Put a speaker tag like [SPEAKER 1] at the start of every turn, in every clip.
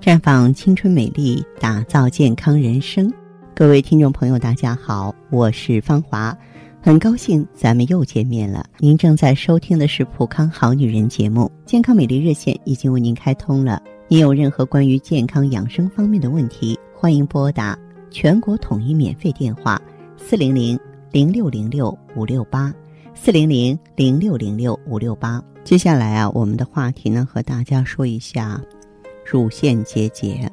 [SPEAKER 1] 绽放青春美丽，打造健康人生。各位听众朋友，大家好，我是芳华，很高兴咱们又见面了。您正在收听的是《普康好女人》节目，健康美丽热线已经为您开通了。您有任何关于健康养生方面的问题，欢迎拨打全国统一免费电话四零零零六零六五六八四零零零六零六五六八。接下来啊，我们的话题呢，和大家说一下。乳腺结节，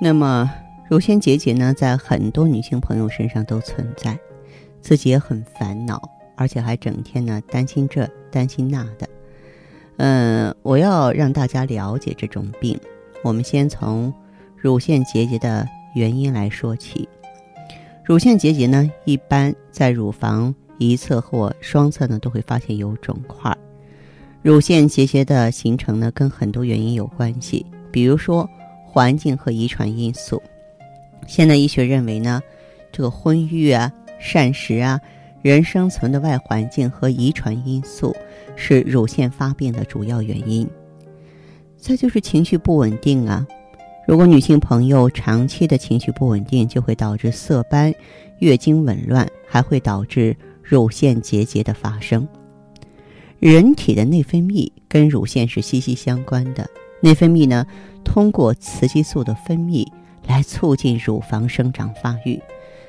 [SPEAKER 1] 那么乳腺结节呢，在很多女性朋友身上都存在，自己也很烦恼，而且还整天呢担心这担心那的。嗯，我要让大家了解这种病，我们先从乳腺结节的原因来说起。乳腺结节呢，一般在乳房一侧或双侧呢，都会发现有肿块。乳腺结节的形成呢，跟很多原因有关系，比如说环境和遗传因素。现代医学认为呢，这个婚育啊、膳食啊、人生存的外环境和遗传因素是乳腺发病的主要原因。再就是情绪不稳定啊，如果女性朋友长期的情绪不稳定，就会导致色斑、月经紊乱，还会导致乳腺结节的发生。人体的内分泌跟乳腺是息息相关的。内分泌呢，通过雌激素的分泌来促进乳房生长发育，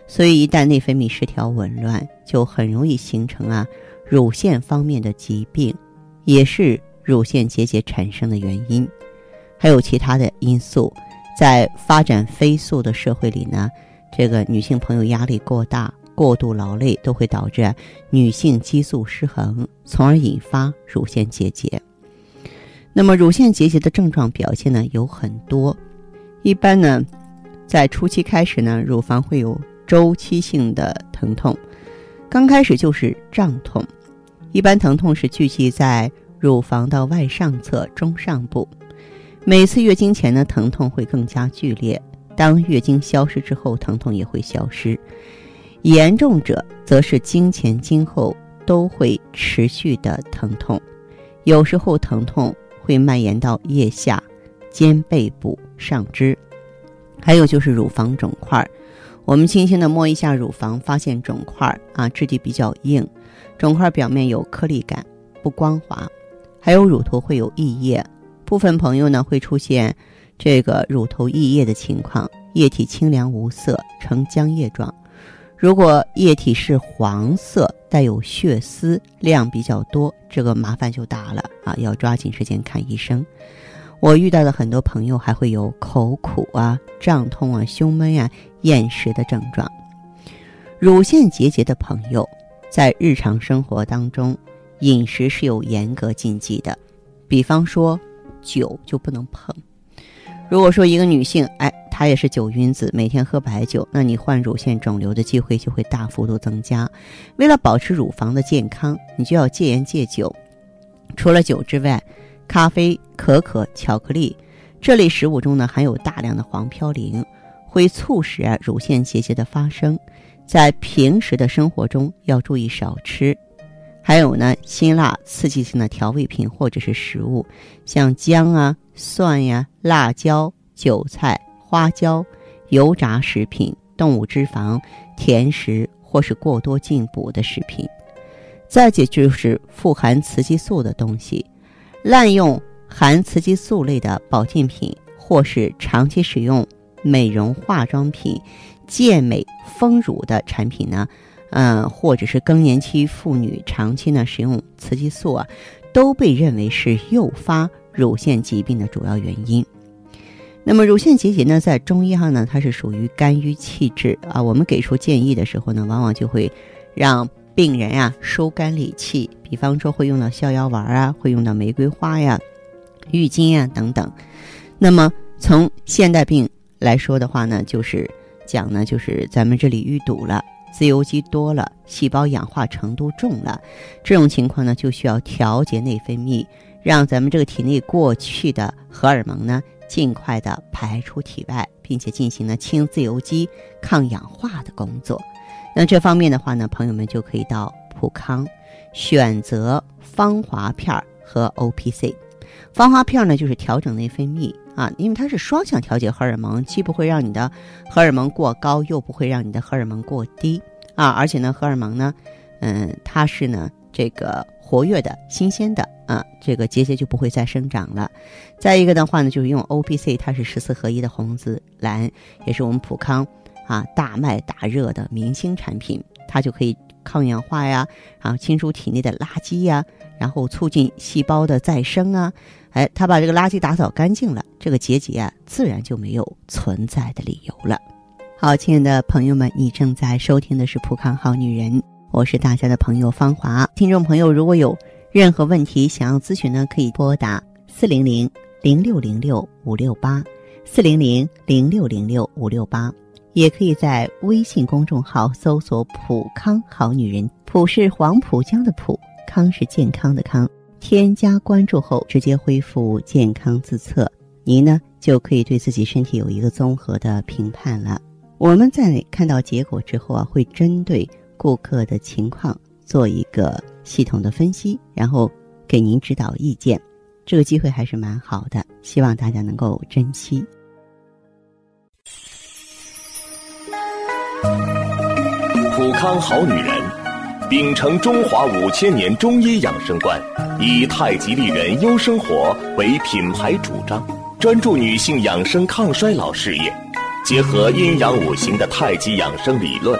[SPEAKER 1] 所以一旦内分泌失调紊乱，就很容易形成啊乳腺方面的疾病，也是乳腺结节产生的原因。还有其他的因素，在发展飞速的社会里呢，这个女性朋友压力过大。过度劳累都会导致女性激素失衡，从而引发乳腺结节。那么，乳腺结节的症状表现呢有很多，一般呢，在初期开始呢，乳房会有周期性的疼痛，刚开始就是胀痛，一般疼痛是聚集在乳房的外上侧中上部。每次月经前呢，疼痛会更加剧烈，当月经消失之后，疼痛也会消失。严重者则是经前经后都会持续的疼痛，有时候疼痛会蔓延到腋下、肩背部、上肢，还有就是乳房肿块。我们轻轻的摸一下乳房，发现肿块啊，质地比较硬，肿块表面有颗粒感，不光滑，还有乳头会有溢液，部分朋友呢会出现这个乳头溢液的情况，液体清凉无色，呈浆液状。如果液体是黄色，带有血丝，量比较多，这个麻烦就大了啊！要抓紧时间看医生。我遇到的很多朋友还会有口苦啊、胀痛啊、胸闷啊、厌食的症状。乳腺结节的朋友，在日常生活当中，饮食是有严格禁忌的，比方说酒就不能碰。如果说一个女性，哎。他也是酒晕子，每天喝白酒，那你患乳腺肿瘤的机会就会大幅度增加。为了保持乳房的健康，你就要戒烟戒酒。除了酒之外，咖啡、可可、巧克力这类食物中呢含有大量的黄嘌呤，会促使乳腺结节的发生。在平时的生活中要注意少吃。还有呢，辛辣刺激性的调味品或者是食物，像姜啊、蒜呀、辣椒、韭菜。花椒、油炸食品、动物脂肪、甜食或是过多进补的食品，再者就是富含雌激素的东西，滥用含雌激素类的保健品，或是长期使用美容化妆品、健美丰乳的产品呢，嗯，或者是更年期妇女长期呢使用雌激素啊，都被认为是诱发乳腺疾病的主要原因。那么乳腺结节呢，在中医上呢，它是属于肝郁气滞啊。我们给出建议的时候呢，往往就会让病人呀收肝理气，比方说会用到逍遥丸啊，会用到玫瑰花呀、郁金呀等等。那么从现代病来说的话呢，就是讲呢，就是咱们这里淤堵了，自由基多了，细胞氧化程度重了，这种情况呢，就需要调节内分泌，让咱们这个体内过去的荷尔蒙呢。尽快的排出体外，并且进行了清自由基、抗氧化的工作。那这方面的话呢，朋友们就可以到普康选择芳华片和 O P C。芳华片呢，就是调整内分泌啊，因为它是双向调节荷尔蒙，既不会让你的荷尔蒙过高，又不会让你的荷尔蒙过低啊。而且呢，荷尔蒙呢，嗯，它是呢这个活跃的、新鲜的啊，这个结节就不会再生长了。再一个的话呢，就是用 O P C，它是十四合一的红紫蓝，也是我们普康啊大卖大热的明星产品，它就可以抗氧化呀，然后清除体内的垃圾呀。然后促进细胞的再生啊，哎，它把这个垃圾打扫干净了，这个结节啊，自然就没有存在的理由了。好，亲爱的朋友们，你正在收听的是《普康好女人》，我是大家的朋友芳华。听众朋友，如果有任何问题想要咨询呢，可以拨打四零零零六零六五六八四零零零六零六五六八，也可以在微信公众号搜索“普康好女人”，普是黄浦江的浦。康是健康的康，添加关注后直接恢复健康自测，您呢就可以对自己身体有一个综合的评判了。我们在看到结果之后啊，会针对顾客的情况做一个系统的分析，然后给您指导意见。这个机会还是蛮好的，希望大家能够珍惜。
[SPEAKER 2] 普康好女人。秉承中华五千年中医养生观，以太极丽人优生活为品牌主张，专注女性养生抗衰老事业，结合阴阳五行的太极养生理论，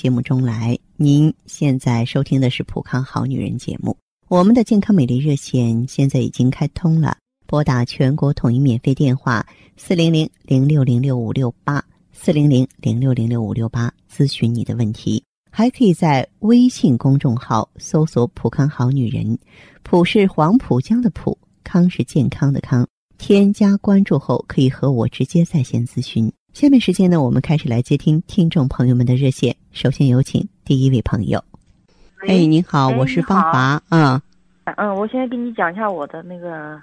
[SPEAKER 1] 节目中来。您现在收听的是《普康好女人》节目。我们的健康美丽热线现在已经开通了，拨打全国统一免费电话四零零零六零六五六八四零零零六零六五六八咨询你的问题。还可以在微信公众号搜索“浦康好女人”，浦是黄浦江的浦，康是健康的康。添加关注后，可以和我直接在线咨询。下面时间呢，我们开始来接听听众朋友们的热线。首先有请第一位朋友。哎，您好，我是芳华。
[SPEAKER 3] 嗯，嗯，我现在给你讲一下我的那个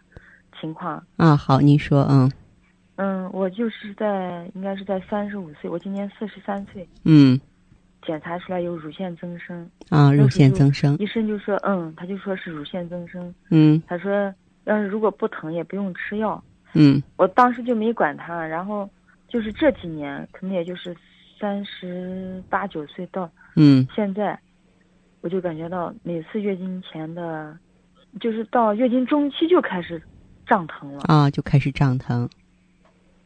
[SPEAKER 3] 情况。
[SPEAKER 1] 啊，好，您说，嗯。
[SPEAKER 3] 嗯，我就是在应该是在三十五岁，我今年四十三岁。
[SPEAKER 1] 嗯。
[SPEAKER 3] 检查出来有乳腺增生
[SPEAKER 1] 啊，乳腺增生，
[SPEAKER 3] 医生就说，嗯，他就说是乳腺增生，
[SPEAKER 1] 嗯，
[SPEAKER 3] 他说要是如果不疼也不用吃药，
[SPEAKER 1] 嗯，
[SPEAKER 3] 我当时就没管他，然后就是这几年，可能也就是三十八九岁到，
[SPEAKER 1] 嗯，
[SPEAKER 3] 现在我就感觉到每次月经前的，就是到月经中期就开始胀疼了
[SPEAKER 1] 啊，就开始胀疼，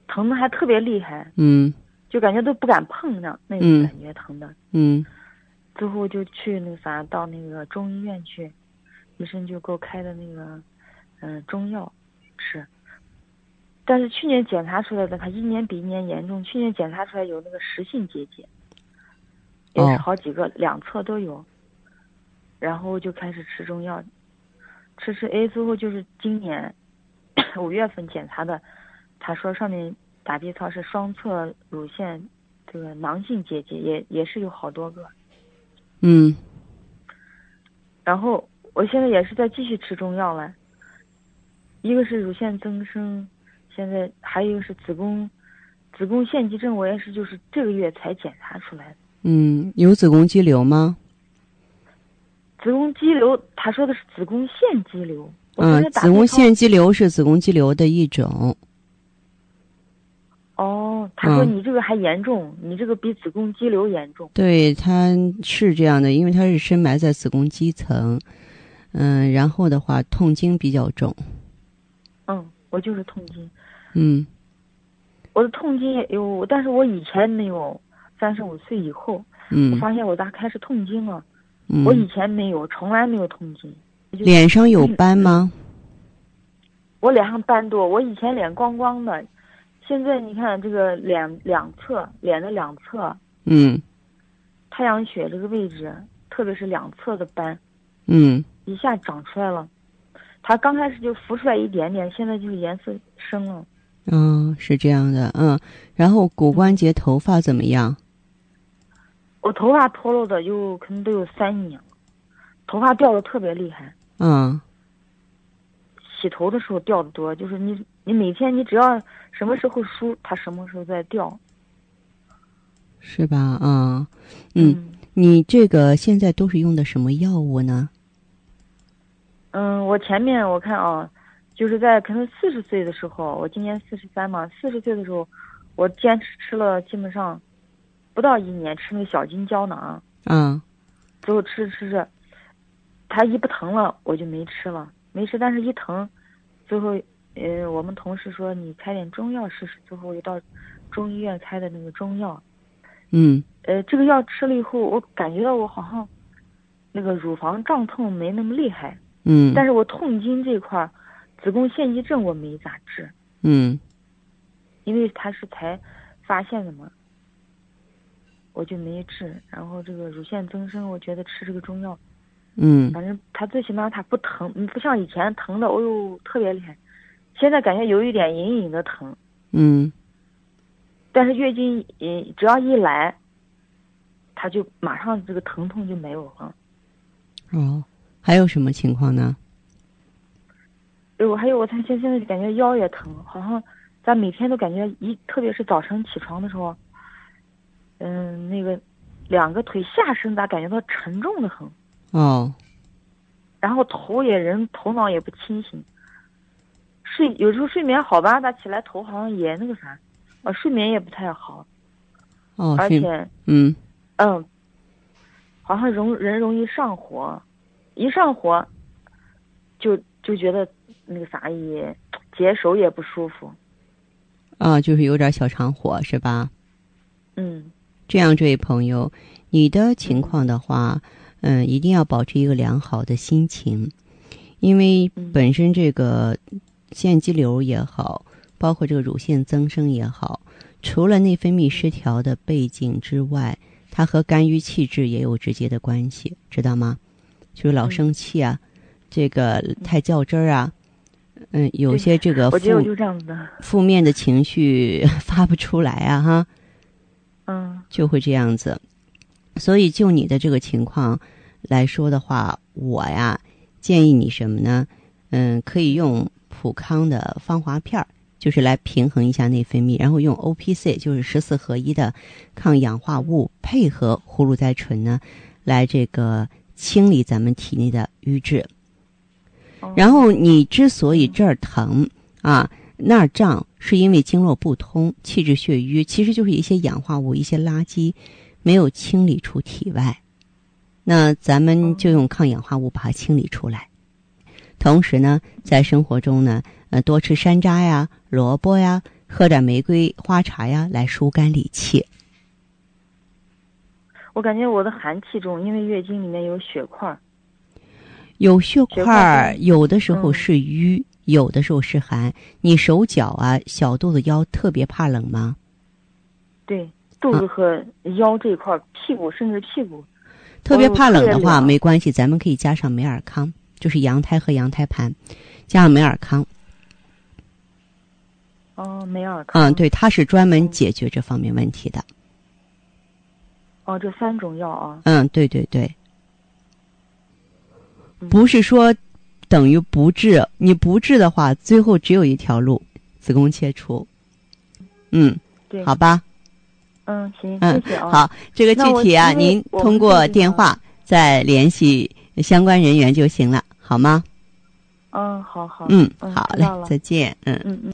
[SPEAKER 3] 疼的还特别厉害，
[SPEAKER 1] 嗯。
[SPEAKER 3] 就感觉都不敢碰那那种感觉疼的，
[SPEAKER 1] 嗯，
[SPEAKER 3] 最后就去那啥到那个中医院去，医生就给我开的那个嗯中药吃，但是去年检查出来的，他一年比一年严重。去年检查出来有那个实性结节，也是好几个两侧都有，然后就开始吃中药，吃吃哎，最后就是今年五月份检查的，他说上面。打 B 超是双侧乳腺这个囊性结节，也也是有好多个。
[SPEAKER 1] 嗯。
[SPEAKER 3] 然后我现在也是在继续吃中药了。一个是乳腺增生，现在还有一个是子宫子宫腺肌症，我也是就是这个月才检查出来的。
[SPEAKER 1] 嗯，有子宫肌瘤吗？
[SPEAKER 3] 子宫肌瘤，他说的是子宫腺肌瘤。
[SPEAKER 1] 嗯，子宫腺肌瘤是子宫肌瘤的一种。
[SPEAKER 3] 哦，他说你这个还严重，你这个比子宫肌瘤严重。
[SPEAKER 1] 对，它是这样的，因为它是深埋在子宫肌层，嗯，然后的话痛经比较重。
[SPEAKER 3] 嗯，我就是痛经。
[SPEAKER 1] 嗯，
[SPEAKER 3] 我的痛经也有，但是我以前没有，三十五岁以后，
[SPEAKER 1] 嗯，
[SPEAKER 3] 我发现我咋开始痛经了？
[SPEAKER 1] 嗯，
[SPEAKER 3] 我以前没有，从来没有痛经。
[SPEAKER 1] 脸上有斑吗？
[SPEAKER 3] 我脸上斑多，我以前脸光光的。现在你看这个脸两侧脸的两侧，
[SPEAKER 1] 嗯，
[SPEAKER 3] 太阳穴这个位置，特别是两侧的斑，
[SPEAKER 1] 嗯，
[SPEAKER 3] 一下长出来了。它刚开始就浮出来一点点，现在就是颜色深了。
[SPEAKER 1] 嗯，是这样的，嗯。然后骨关节、头发怎么样？
[SPEAKER 3] 我头发脱落的有可能都有三年了，头发掉的特别厉害。
[SPEAKER 1] 嗯。
[SPEAKER 3] 洗头的时候掉的多，就是你你每天你只要什么时候梳，它什么时候在掉。
[SPEAKER 1] 是吧？啊，嗯，你这个现在都是用的什么药物呢？
[SPEAKER 3] 嗯，我前面我看啊，就是在可能四十岁的时候，我今年四十三嘛，四十岁的时候，我坚持吃了基本上不到一年，吃那个小金胶囊。
[SPEAKER 1] 嗯。
[SPEAKER 3] 最后吃着吃着，它一不疼了，我就没吃了，没吃。但是一疼，最后呃，我们同事说你开点中药试试，最后就到中医院开的那个中药。
[SPEAKER 1] 嗯。
[SPEAKER 3] 呃，这个药吃了以后，我感觉到我好像那个乳房胀痛没那么厉害。
[SPEAKER 1] 嗯，
[SPEAKER 3] 但是我痛经这块儿，子宫腺肌症我没咋治。
[SPEAKER 1] 嗯，
[SPEAKER 3] 因为他是才发现的嘛，我就没治。然后这个乳腺增生，我觉得吃这个中药，
[SPEAKER 1] 嗯，
[SPEAKER 3] 反正他最起码他不疼，不像以前疼的，哦呦特别厉害。现在感觉有一点隐隐的疼。
[SPEAKER 1] 嗯，
[SPEAKER 3] 但是月经，嗯，只要一来，他就马上这个疼痛就没有了。
[SPEAKER 1] 哦。还有什么情况呢？
[SPEAKER 3] 有，还有我他现现在感觉腰也疼，好像咱每天都感觉一，特别是早晨起床的时候，嗯，那个两个腿下身咋感觉到沉重的很。
[SPEAKER 1] 哦。
[SPEAKER 3] 然后头也人头脑也不清醒，睡有时候睡眠好吧，咋起来头好像也那个啥，啊，睡眠也不太好。
[SPEAKER 1] 哦。
[SPEAKER 3] 而且。
[SPEAKER 1] 嗯。
[SPEAKER 3] 嗯。好像容人容易上火。一上火，就就觉得那个啥也解手也不舒服。
[SPEAKER 1] 啊，就是有点小肠火是吧？
[SPEAKER 3] 嗯。
[SPEAKER 1] 这样，这位朋友，你的情况的话，嗯，一定要保持一个良好的心情，因为本身这个腺肌瘤也好，包括这个乳腺增生也好，除了内分泌失调的背景之外，它和肝郁气滞也有直接的关系，知道吗？就是老生气啊，这个太较真儿啊，嗯，有些这个负负面的情绪 发不出来啊，哈，
[SPEAKER 3] 嗯，
[SPEAKER 1] 就会这样子。所以就你的这个情况来说的话，我呀建议你什么呢？嗯，可以用普康的芳华片儿，就是来平衡一下内分泌，然后用 O P C，就是十四合一的抗氧化物，配合葫芦甾醇呢，来这个。清理咱们体内的瘀滞，然后你之所以这儿疼啊那儿胀，是因为经络不通、气滞血瘀，其实就是一些氧化物、一些垃圾没有清理出体外。那咱们就用抗氧化物把它清理出来。同时呢，在生活中呢，呃，多吃山楂呀、萝卜呀，喝点玫瑰花茶呀，来疏肝理气。
[SPEAKER 3] 我感觉我的寒气重，因为月经里面有血块
[SPEAKER 1] 有血块有的时候是瘀，有的时候是寒。你手脚啊、小肚子、腰特别怕冷吗？
[SPEAKER 3] 对，肚子和腰这一块屁股甚至屁股。
[SPEAKER 1] 特别怕冷的话，没关系，咱们可以加上美尔康，就是羊胎和羊胎盘，加上美尔康。
[SPEAKER 3] 哦，美尔康。
[SPEAKER 1] 嗯，对，它是专门解决这方面问题的。
[SPEAKER 3] 哦，这三种药啊。
[SPEAKER 1] 嗯，对对对，不是说等于不治，你不治的话，最后只有一条路，子宫切除。嗯，
[SPEAKER 3] 对，
[SPEAKER 1] 好吧。
[SPEAKER 3] 嗯，行，谢谢啊。
[SPEAKER 1] 好，这个具体啊，您通过电话再联系相关人员就行了，好吗？
[SPEAKER 3] 嗯，好好。
[SPEAKER 1] 嗯，好嘞，再见。嗯
[SPEAKER 3] 嗯嗯。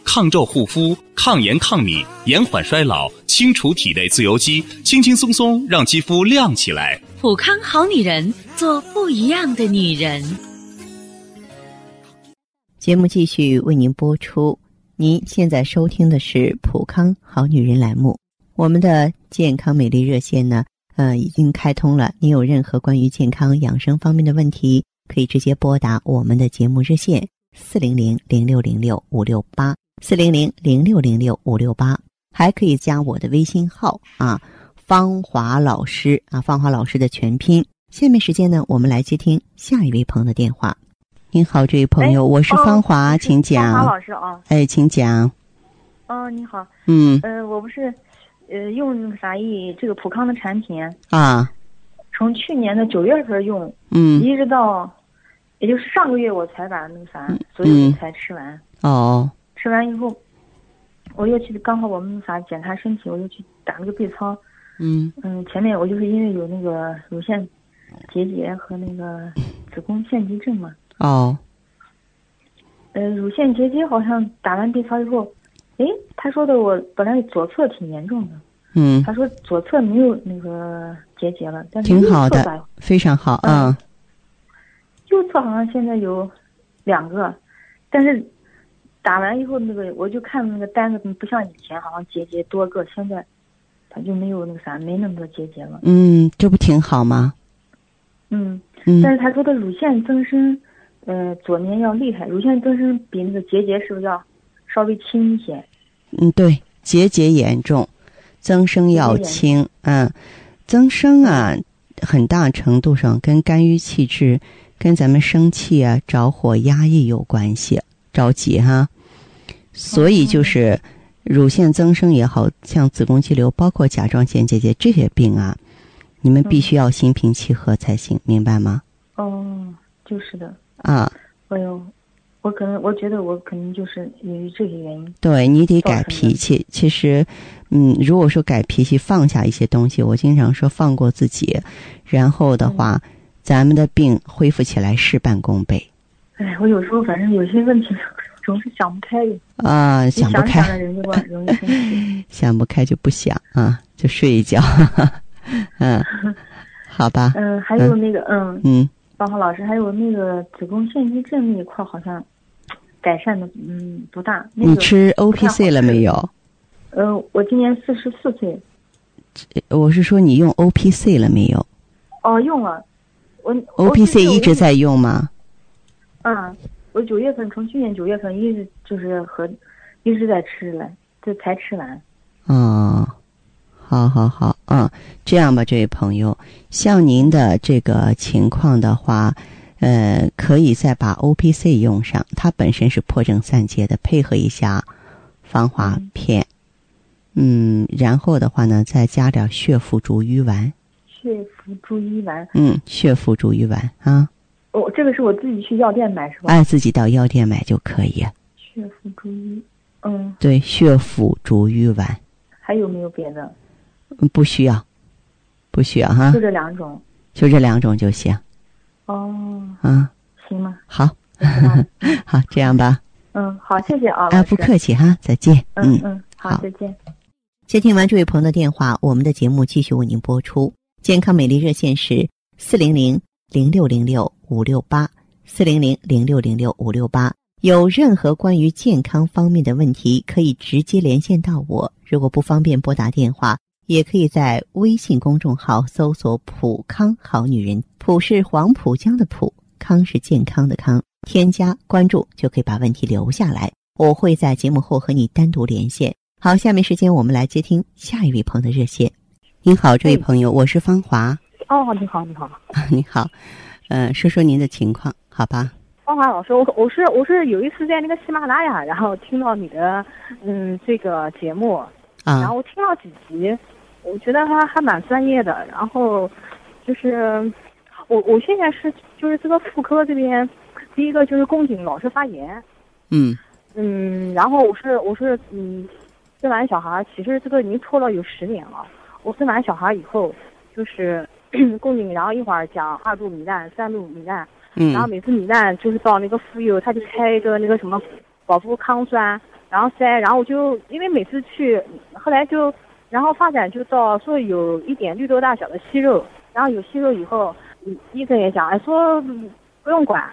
[SPEAKER 2] 抗皱护肤，抗炎抗敏，延缓衰老，清除体内自由基，轻轻松松让肌肤亮起来。
[SPEAKER 4] 普康好女人，做不一样的女人。
[SPEAKER 1] 节目继续为您播出。您现在收听的是普康好女人栏目。我们的健康美丽热线呢，呃已经开通了。您有任何关于健康养生方面的问题，可以直接拨打我们的节目热线四零零零六零六五六八四零零零六零六五六八，还可以加我的微信号啊，芳华老师啊，芳华老师的全拼。下面时间呢，我们来接听下一位朋友的电话。您好，这位朋友，我是芳华，请讲。
[SPEAKER 3] 芳华老师啊，
[SPEAKER 1] 哎，请讲。
[SPEAKER 3] 哦，你好。
[SPEAKER 1] 嗯。
[SPEAKER 3] 呃，我不是，呃，用那个啥一这个普康的产品
[SPEAKER 1] 啊。
[SPEAKER 3] 从去年的九月份用，
[SPEAKER 1] 嗯，
[SPEAKER 3] 一直到，也就是上个月我才把那个啥所有的才吃完。
[SPEAKER 1] 哦。
[SPEAKER 3] 吃完以后，我又去，刚好我们啥检查身体，我又去打了个 B 超。
[SPEAKER 1] 嗯。
[SPEAKER 3] 嗯，前面我就是因为有那个乳腺。结节和那个子宫腺肌症嘛。
[SPEAKER 1] 哦。
[SPEAKER 3] 呃，乳腺结节好像打完 B 超以后，哎，他说的我本来左侧挺严重的。
[SPEAKER 1] 嗯。
[SPEAKER 3] 他说左侧没有那个结节了，但是
[SPEAKER 1] 挺好的，非常好啊。
[SPEAKER 3] 右侧好像现在有两个，但是打完以后那个我就看那个单子不像以前好像结节多个，现在他就没有那个啥，没那么多结节了。
[SPEAKER 1] 嗯，这不挺好吗？
[SPEAKER 3] 嗯，但是他说的乳腺增生，呃，左面要厉害。乳腺增生比那个结节是不是要稍微轻一些？
[SPEAKER 1] 嗯，对，结节严重，增生要轻。嗯，增生啊，很大程度上跟肝郁气滞、跟咱们生气啊、着火、压抑有关系，着急哈。所以就是乳腺增生也好像子宫肌瘤，包括甲状腺结节这些病啊。你们必须要心平气和才行，明白吗？
[SPEAKER 3] 哦，就是的。
[SPEAKER 1] 啊。
[SPEAKER 3] 哎呦，我可能我觉得我可能就是由于这些原因。
[SPEAKER 1] 对你得改脾气。其实，嗯，如果说改脾气，放下一些东西，我经常说放过自己，然后的话，咱们的病恢复起来事半功倍。
[SPEAKER 3] 哎，我有时候反正有些问题 总是想不开。
[SPEAKER 1] 啊，想不开。
[SPEAKER 3] 想人就容易。
[SPEAKER 1] 想不开就不想啊，就睡一觉。嗯，好吧。
[SPEAKER 3] 嗯，还有那个，嗯
[SPEAKER 1] 嗯，
[SPEAKER 3] 包括老师，还有那个子宫腺肌症那一块，好像改善的嗯不大。
[SPEAKER 1] 你吃 O P C 了没有？
[SPEAKER 3] 呃，我今年四十四岁。
[SPEAKER 1] 我是说你用 O P C 了没有？
[SPEAKER 3] 哦，用了。我
[SPEAKER 1] O P C 一直在用吗？
[SPEAKER 3] 嗯，我九月份从去年九月份一直就是和一直在吃了，这才吃完。
[SPEAKER 1] 哦。好好好，嗯，这样吧，这位朋友，像您的这个情况的话，呃，可以再把 O P C 用上，它本身是破症散结的，配合一下防滑片，嗯，然后的话呢，再加点血附逐瘀丸。
[SPEAKER 3] 血附逐瘀丸。
[SPEAKER 1] 嗯，血附逐瘀丸啊。
[SPEAKER 3] 哦，这个是我自己去药店买是吧？
[SPEAKER 1] 哎，自己到药店买就可以。
[SPEAKER 3] 血府逐瘀，嗯。
[SPEAKER 1] 对，血府逐瘀丸。
[SPEAKER 3] 还有没有别的？
[SPEAKER 1] 不需要，不需要哈。
[SPEAKER 3] 就这两种，
[SPEAKER 1] 就这两种就行。
[SPEAKER 3] 哦。
[SPEAKER 1] 嗯。
[SPEAKER 3] 行吗？
[SPEAKER 1] 好。好，这样吧。
[SPEAKER 3] 嗯，好，谢谢啊。
[SPEAKER 1] 啊，不客气哈，再见。
[SPEAKER 3] 嗯嗯，好，再见。
[SPEAKER 1] 接听完这位朋友的电话，我们的节目继续为您播出。健康美丽热线是四零零零六零六五六八四零零零六零六五六八。有任何关于健康方面的问题，可以直接连线到我。如果不方便拨打电话，也可以在微信公众号搜索“普康好女人”，普是黄浦江的浦，康是健康的康。添加关注就可以把问题留下来，我会在节目后和你单独连线。好，下面时间我们来接听下一位朋友的热线。您好，这位朋友，我是芳华。
[SPEAKER 5] 哦，你好，你好，
[SPEAKER 1] 你好，嗯，说说您的情况，好吧？
[SPEAKER 5] 芳华老师，我我是我是有一次在那个喜马拉雅，然后听到你的嗯这个节目，
[SPEAKER 1] 啊，
[SPEAKER 5] 然后我听了几集，我觉得他还蛮专业的。然后就是我我现在是就是这个妇科这边，第一个就是宫颈老是发炎，
[SPEAKER 1] 嗯
[SPEAKER 5] 嗯，然后我是我是嗯生完小孩，其实这个已经拖了有十年了。我生完小孩以后，就是 宫颈，然后一会儿讲二度糜烂、三度糜烂。
[SPEAKER 1] 嗯，
[SPEAKER 5] 然后每次糜烂就是到那个妇幼，他就开一个那个什么保妇康栓，然后塞，然后我就因为每次去，后来就然后发展就到说有一点绿豆大小的息肉，然后有息肉以后，医生也讲，哎说不用管，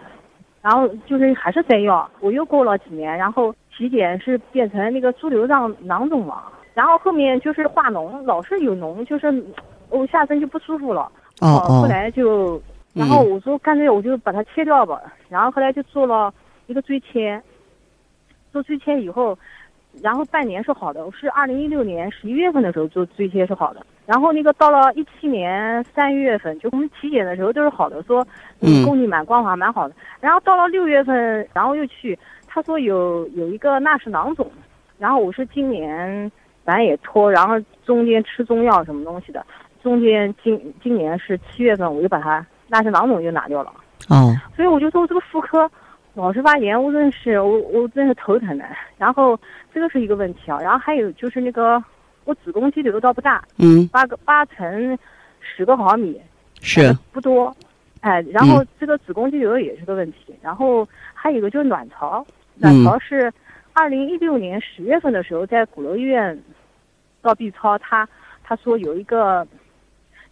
[SPEAKER 5] 然后就是还是塞药，我又过了几年，然后体检是变成那个猪瘤状囊肿了，然后后面就是化脓，老是有脓，就是我下身就不舒服了。
[SPEAKER 1] 哦哦。
[SPEAKER 5] 后来就，然后我说干脆我就把它切掉吧。然后后来就做了一个椎切，做椎切以后，然后半年是好的。我是二零一六年十一月份的时候做椎切是好的。然后那个到了一七年三月份，就我们体检的时候都是好的，说嗯宫颈蛮光滑蛮好的。然后到了六月份，然后又去，他说有有一个纳氏囊肿。然后我是今年反正也拖，然后中间吃中药什么东西的，中间今今年是七月份，我就把它纳氏囊肿就拿掉了。
[SPEAKER 1] 哦。
[SPEAKER 5] 所以我就说这个妇科老是发炎，我真是我我真是头疼的。然后这个是一个问题啊，然后还有就是那个。我子宫肌瘤倒不大，
[SPEAKER 1] 嗯，
[SPEAKER 5] 八个八乘十个毫米，
[SPEAKER 1] 是
[SPEAKER 5] 不多，哎，然后这个子宫肌瘤也是个问题，然后还有一个就是卵巢，卵巢是二零一六年十月份的时候在鼓楼医院到 B 超，他他说有一个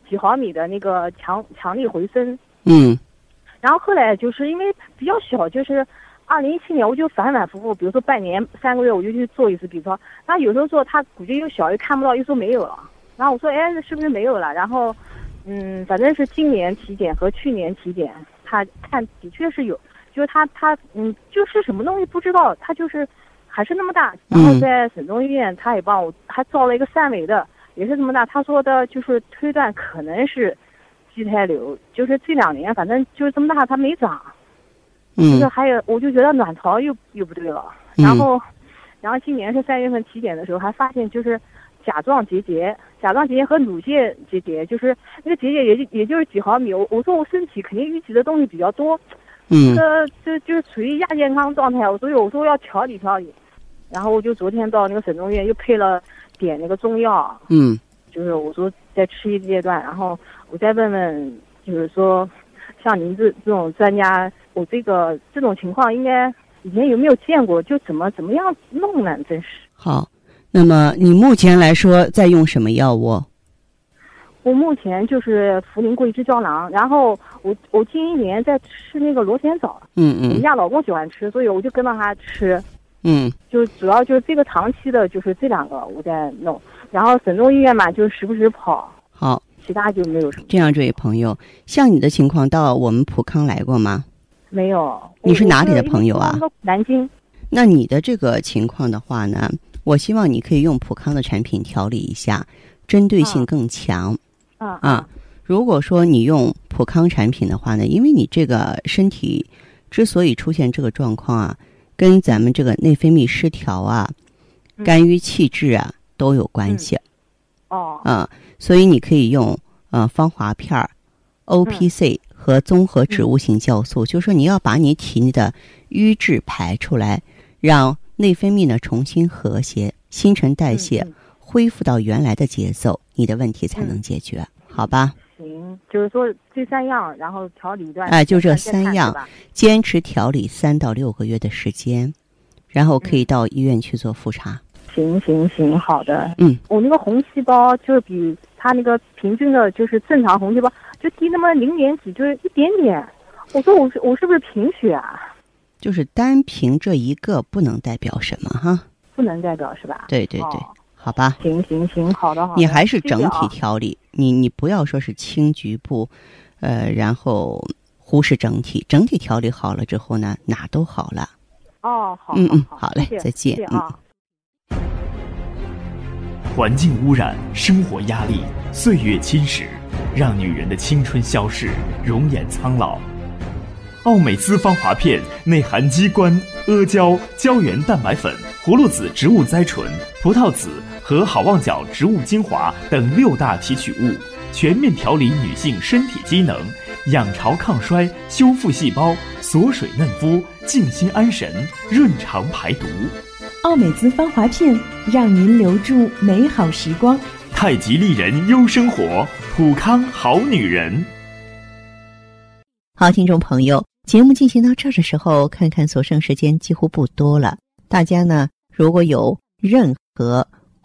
[SPEAKER 5] 几毫米的那个强强力回声，
[SPEAKER 1] 嗯，
[SPEAKER 5] 然后后来就是因为比较小，就是。二零一七年我就反反复复，比如说半年三个月我就去做一次 B 超，那有时候做他估计又小又看不到，又说没有了。然后我说哎是不是没有了？然后，嗯，反正是今年体检和去年体检，他看的确是有，就是他他嗯就是什么东西不知道，他就是还是那么大。然后在省中医院他也帮我还照了一个三维的，也是这么大。他说的就是推断可能是畸胎瘤，就是这两年反正就是这么大，它没长。就是还有，我就觉得卵巢又又不对了，然后，然后今年是三月份体检的时候，还发现就是甲状结节，甲状结节和乳腺结节，就是那个结节也就也就是几毫米。我我说我身体肯定淤积的东西比较多，
[SPEAKER 1] 嗯，
[SPEAKER 5] 这这就是处于亚健康状态，所以我说要调理调理。然后我就昨天到那个省中医院又配了点那个中药，
[SPEAKER 1] 嗯，
[SPEAKER 5] 就是我说再吃一阶段，然后我再问问，就是说像您这这种专家。我这个这种情况应该以前有没有见过？就怎么怎么样弄呢？真是
[SPEAKER 1] 好。那么你目前来说在用什么药物？
[SPEAKER 5] 我目前就是茯苓桂枝胶囊，然后我我近一年在吃那个螺旋藻。
[SPEAKER 1] 嗯嗯。
[SPEAKER 5] 我们家老公喜欢吃，所以我就跟着他吃。
[SPEAKER 1] 嗯。
[SPEAKER 5] 就主要就是这个长期的，就是这两个我在弄，然后省中医院嘛，就时不时跑。
[SPEAKER 1] 好。
[SPEAKER 5] 其他就没有什么。
[SPEAKER 1] 这样，这位朋友，像你的情况，到我们普康来过吗？
[SPEAKER 5] 没有，
[SPEAKER 1] 你是哪里的朋友啊？
[SPEAKER 5] 南京。
[SPEAKER 1] 那你的这个情况的话呢，我希望你可以用普康的产品调理一下，针对性更强。
[SPEAKER 5] 啊
[SPEAKER 1] 啊！如果说你用普康产品的话呢，因为你这个身体之所以出现这个状况啊，跟咱们这个内分泌失调啊、肝郁气滞啊都有关系。
[SPEAKER 5] 哦。
[SPEAKER 1] 啊，所以你可以用呃芳华片儿，O P C。和综合植物性酵素，就是说你要把你体内的瘀滞排出来，让内分泌呢重新和谐，新陈代谢恢复到原来的节奏，你的问题才能解决，好吧？
[SPEAKER 5] 行，就是说这三样，然后调理一段，
[SPEAKER 1] 哎，就这三样，坚持调理三到六个月的时间，然后可以到医院去做复查。
[SPEAKER 5] 行行行，好的。
[SPEAKER 1] 嗯，
[SPEAKER 5] 我那个红细胞就是比他那个平均的，就是正常红细胞。就低那么零点几，就是一点点。我说我是我是不是贫血啊？
[SPEAKER 1] 就是单凭这一个不能代表什么哈？
[SPEAKER 5] 不能代表是吧？
[SPEAKER 1] 对对对，好吧。
[SPEAKER 5] 行行行，好的好的。
[SPEAKER 1] 你还是整体调理，你你不要说是轻局部，呃，然后忽视整体。整体调理好了之后呢，哪都好了。
[SPEAKER 5] 哦，好，
[SPEAKER 1] 嗯嗯，
[SPEAKER 5] 好
[SPEAKER 1] 嘞，再见
[SPEAKER 5] 啊。
[SPEAKER 2] 环境污染，生活压力，岁月侵蚀。让女人的青春消逝，容颜苍老。奥美姿芳华片内含鸡冠、阿胶、胶原蛋白粉、葫芦籽植物甾醇、葡萄籽和好望角植物精华等六大提取物，全面调理女性身体机能，养巢抗衰，修复细胞，锁水嫩肤，静心安神，润肠排毒。
[SPEAKER 6] 奥美姿芳华片，让您留住美好时光。
[SPEAKER 2] 太极丽人优生活，普康好女人。
[SPEAKER 1] 好，听众朋友，节目进行到这的时候，看看所剩时间几乎不多了。大家呢，如果有任何